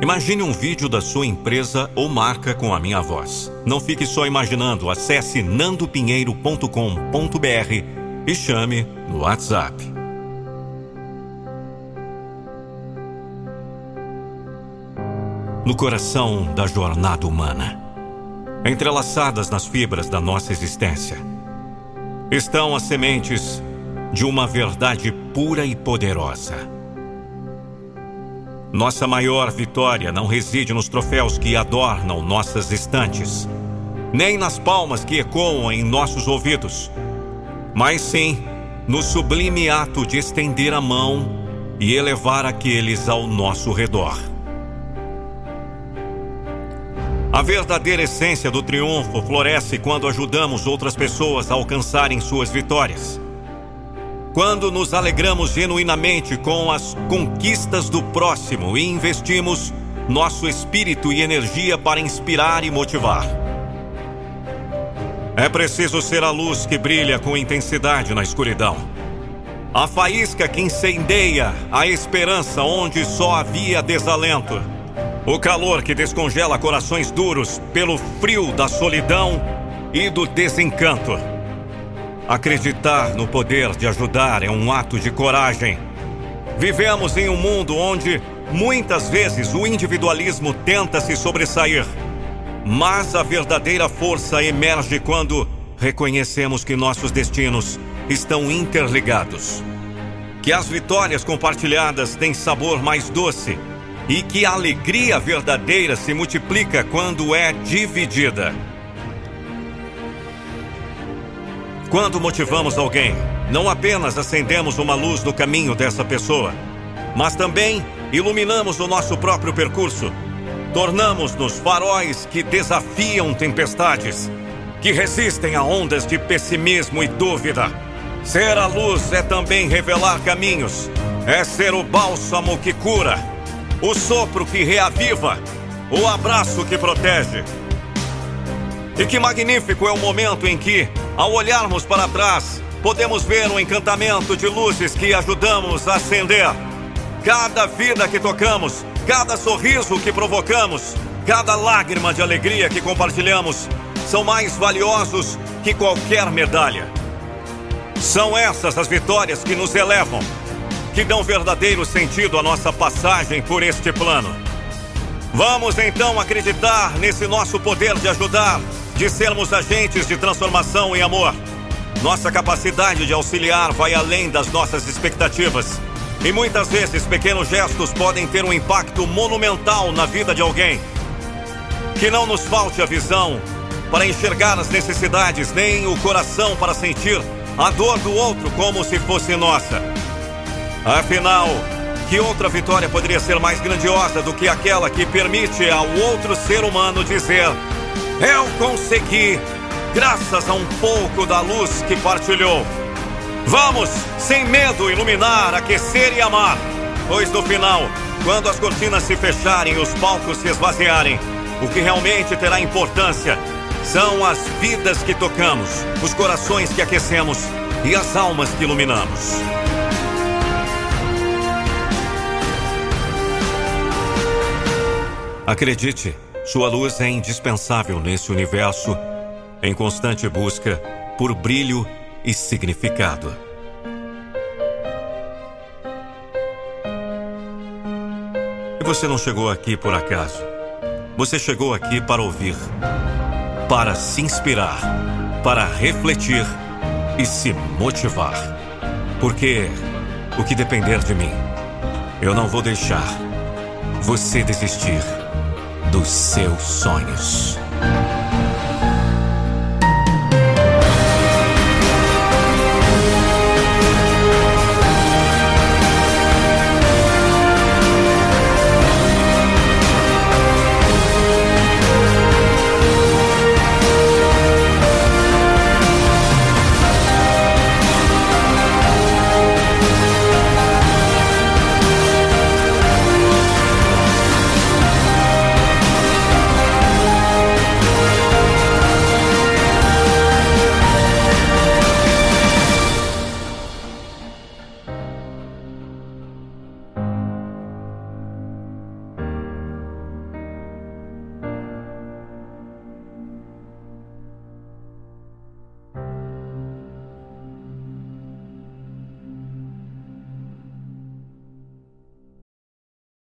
Imagine um vídeo da sua empresa ou marca com a minha voz. Não fique só imaginando, acesse nandopinheiro.com.br e chame no WhatsApp. No coração da jornada humana, entrelaçadas nas fibras da nossa existência, estão as sementes de uma verdade pura e poderosa nossa maior vitória não reside nos troféus que adornam nossas estantes, nem nas palmas que ecoam em nossos ouvidos, mas sim no sublime ato de estender a mão e elevar aqueles ao nosso redor. A verdadeira essência do triunfo floresce quando ajudamos outras pessoas a alcançarem suas vitórias quando nos alegramos genuinamente com as conquistas do próximo e investimos nosso espírito e energia para inspirar e motivar. É preciso ser a luz que brilha com intensidade na escuridão. A faísca que incendeia a esperança onde só havia desalento. O calor que descongela corações duros pelo frio da solidão e do desencanto. Acreditar no poder de ajudar é um ato de coragem. Vivemos em um mundo onde muitas vezes o individualismo tenta se sobressair. Mas a verdadeira força emerge quando reconhecemos que nossos destinos estão interligados. Que as vitórias compartilhadas têm sabor mais doce e que a alegria verdadeira se multiplica quando é dividida. Quando motivamos alguém, não apenas acendemos uma luz no caminho dessa pessoa, mas também iluminamos o nosso próprio percurso. Tornamos-nos faróis que desafiam tempestades, que resistem a ondas de pessimismo e dúvida. Ser a luz é também revelar caminhos, é ser o bálsamo que cura, o sopro que reaviva, o abraço que protege. E que magnífico é o momento em que ao olharmos para trás, podemos ver um encantamento de luzes que ajudamos a acender. Cada vida que tocamos, cada sorriso que provocamos, cada lágrima de alegria que compartilhamos são mais valiosos que qualquer medalha. São essas as vitórias que nos elevam, que dão verdadeiro sentido à nossa passagem por este plano. Vamos então acreditar nesse nosso poder de ajudar de sermos agentes de transformação e amor. Nossa capacidade de auxiliar vai além das nossas expectativas. E muitas vezes pequenos gestos podem ter um impacto monumental na vida de alguém. Que não nos falte a visão para enxergar as necessidades, nem o coração para sentir a dor do outro como se fosse nossa. Afinal, que outra vitória poderia ser mais grandiosa do que aquela que permite ao outro ser humano dizer: eu consegui, graças a um pouco da luz que partilhou. Vamos, sem medo, iluminar, aquecer e amar. Pois no final, quando as cortinas se fecharem e os palcos se esvaziarem, o que realmente terá importância são as vidas que tocamos, os corações que aquecemos e as almas que iluminamos. Acredite. Sua luz é indispensável nesse universo em constante busca por brilho e significado. E você não chegou aqui por acaso. Você chegou aqui para ouvir, para se inspirar, para refletir e se motivar. Porque o que depender de mim, eu não vou deixar você desistir dos seus sonhos.